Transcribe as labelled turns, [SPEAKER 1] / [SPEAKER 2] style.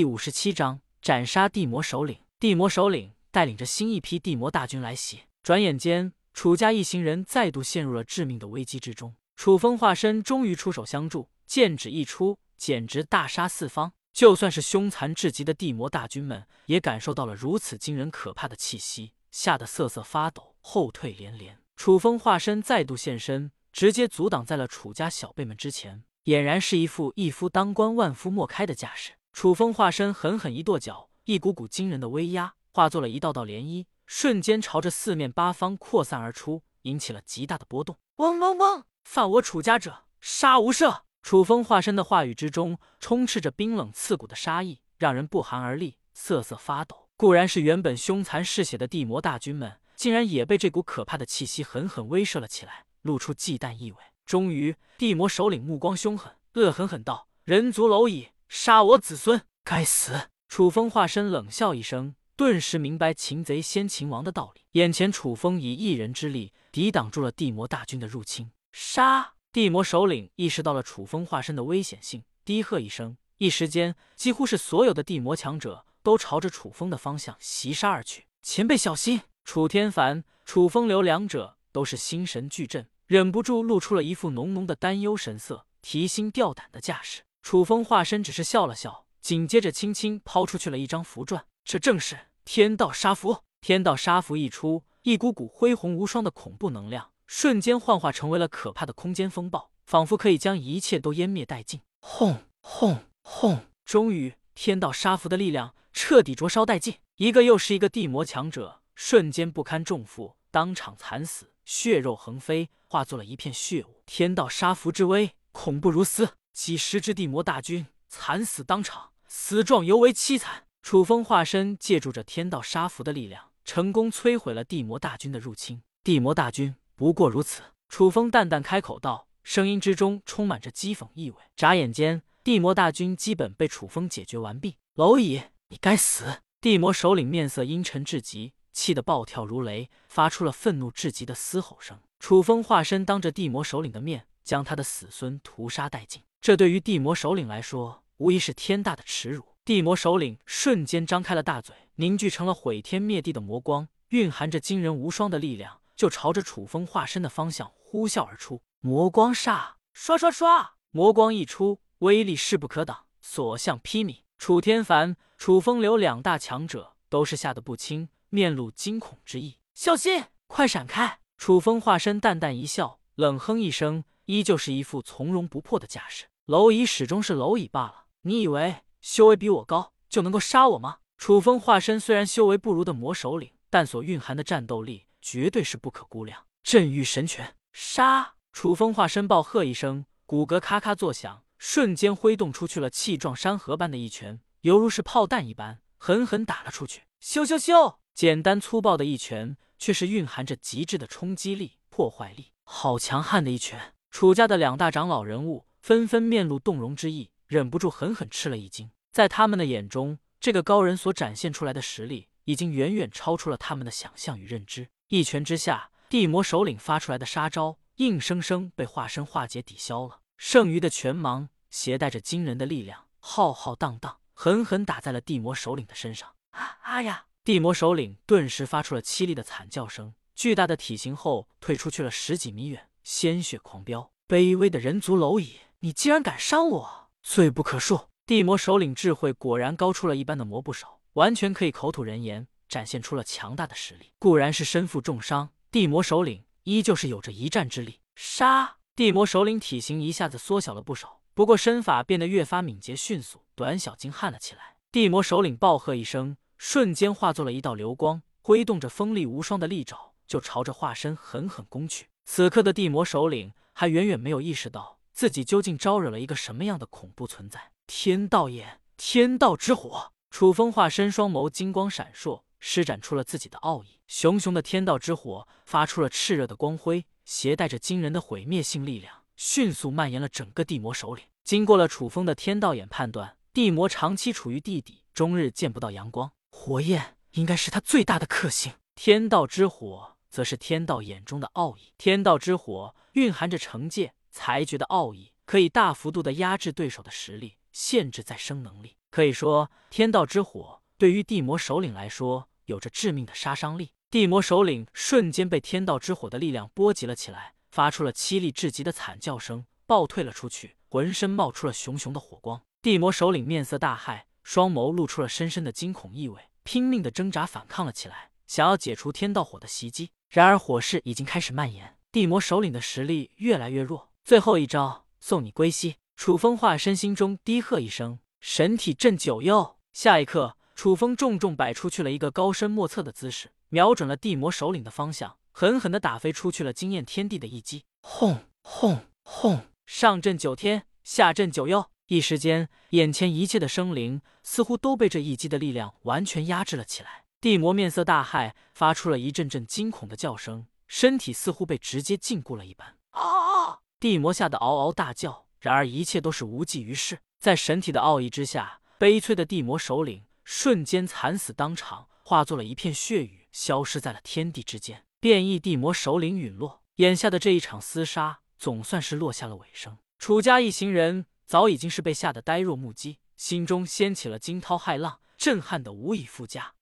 [SPEAKER 1] 第五十七章斩杀地魔首领。地魔首领带领着新一批地魔大军来袭，转眼间，楚家一行人再度陷入了致命的危机之中。楚风化身终于出手相助，剑指一出，简直大杀四方。就算是凶残至极的地魔大军们，也感受到了如此惊人可怕的气息，吓得瑟瑟发抖，后退连连。楚风化身再度现身，直接阻挡在了楚家小辈们之前，俨然是一副一夫当关，万夫莫开的架势。楚风化身狠狠一跺脚，一股股惊人的威压化作了一道道涟漪，瞬间朝着四面八方扩散而出，引起了极大的波动。嗡嗡嗡！犯我楚家者，杀无赦！楚风化身的话语之中，充斥着冰冷刺骨的杀意，让人不寒而栗，瑟瑟发抖。固然是原本凶残嗜血的地魔大军们，竟然也被这股可怕的气息狠狠威慑了起来，露出忌惮意味。终于，地魔首领目光凶狠，恶狠狠道：“人族蝼蚁！”杀我子孙！该死！楚风化身冷笑一声，顿时明白擒贼先擒王的道理。眼前，楚风以一人之力抵挡住了地魔大军的入侵。杀！地魔首领意识到了楚风化身的危险性，低喝一声，一时间，几乎是所有的地魔强者都朝着楚风的方向袭杀而去。前辈小心！楚天凡、楚风流两者都是心神俱震，忍不住露出了一副浓浓的担忧神色，提心吊胆的架势。楚风化身只是笑了笑，紧接着轻轻抛出去了一张符篆，这正是天道杀符。天道杀符一出，一股股恢宏无双的恐怖能量瞬间幻化成为了可怕的空间风暴，仿佛可以将一切都湮灭殆尽。轰轰轰！终于，天道杀符的力量彻底灼烧殆尽，一个又是一个地魔强者瞬间不堪重负，当场惨死，血肉横飞，化作了一片血雾。天道杀符之威，恐怖如斯。几十只地魔大军惨死当场，死状尤为凄惨。楚风化身借助着天道杀符的力量，成功摧毁了地魔大军的入侵。地魔大军不过如此。楚风淡淡开口道，声音之中充满着讥讽意味。眨眼间，地魔大军基本被楚风解决完毕。蝼蚁，你该死！地魔首领面色阴沉至极，气得暴跳如雷，发出了愤怒至极的嘶吼声。楚风化身当着地魔首领的面，将他的死孙屠杀殆尽。这对于地魔首领来说，无疑是天大的耻辱。地魔首领瞬间张开了大嘴，凝聚成了毁天灭地的魔光，蕴含着惊人无双的力量，就朝着楚风化身的方向呼啸而出。魔光煞，刷刷刷！魔光一出，威力势不可挡，所向披靡。楚天凡、楚风流两大强者都是吓得不轻，面露惊恐之意。小心，快闪开！楚风化身淡淡一笑，冷哼一声，依旧是一副从容不迫的架势。蝼蚁始终是蝼蚁罢了。你以为修为比我高就能够杀我吗？楚风化身虽然修为不如的魔首领，但所蕴含的战斗力绝对是不可估量。镇狱神拳，杀！楚风化身暴喝一声，骨骼咔咔作响，瞬间挥动出去了气壮山河般的一拳，犹如是炮弹一般，狠狠打了出去。咻咻咻！简单粗暴的一拳，却是蕴含着极致的冲击力、破坏力。好强悍的一拳！楚家的两大长老人物。纷纷面露动容之意，忍不住狠狠吃了一惊。在他们的眼中，这个高人所展现出来的实力，已经远远超出了他们的想象与认知。一拳之下，地魔首领发出来的杀招，硬生生被化身化解抵消了。剩余的拳芒携带着惊人的力量，浩浩荡荡，狠狠打在了地魔首领的身上。啊啊呀！地魔首领顿时发出了凄厉的惨叫声，巨大的体型后退出去了十几米远，鲜血狂飙。卑微的人族蝼蚁！你竟然敢伤我，罪不可恕！地魔首领智慧果然高出了一般的魔部手，完全可以口吐人言，展现出了强大的实力。固然是身负重伤，地魔首领依旧是有着一战之力。杀！地魔首领体型一下子缩小了不少，不过身法变得越发敏捷迅速，短小精悍了起来。地魔首领暴喝一声，瞬间化作了一道流光，挥动着锋利无双的利爪，就朝着化身狠狠攻去。此刻的地魔首领还远远没有意识到。自己究竟招惹了一个什么样的恐怖存在？天道眼，天道之火！楚风化身双眸金光闪烁，施展出了自己的奥义。熊熊的天道之火发出了炽热的光辉，携带着惊人的毁灭性力量，迅速蔓延了整个地魔首领。经过了楚风的天道眼判断，地魔长期处于地底，终日见不到阳光，火焰应该是他最大的克星。天道之火则是天道眼中的奥义。天道之火蕴含着惩戒。裁决的奥义可以大幅度的压制对手的实力，限制再生能力。可以说，天道之火对于地魔首领来说有着致命的杀伤力。地魔首领瞬间被天道之火的力量波及了起来，发出了凄厉至极的惨叫声，暴退了出去，浑身冒出了熊熊的火光。地魔首领面色大骇，双眸露出了深深的惊恐意味，拼命的挣扎反抗了起来，想要解除天道火的袭击。然而火势已经开始蔓延，地魔首领的实力越来越弱。最后一招，送你归西！楚风化身心中低喝一声：“神体镇九幽！”下一刻，楚风重重摆出去了一个高深莫测的姿势，瞄准了地魔首领的方向，狠狠的打飞出去了惊艳天地的一击。轰轰轰！上震九天，下震九幽。一时间，眼前一切的生灵似乎都被这一击的力量完全压制了起来。地魔面色大骇，发出了一阵阵惊恐的叫声，身体似乎被直接禁锢了一般。啊！地魔吓得嗷嗷大叫。然而一切都是无济于事，在神体的奥义之下，悲催的地魔首领瞬间惨死当场，化作了一片血雨，消失在了天地之间。变异地魔首领陨落，眼下的这一场厮杀总算是落下了尾声。楚家一行人。早已经是被吓得呆若木鸡，心中掀起了惊涛骇浪，震撼的无以复加。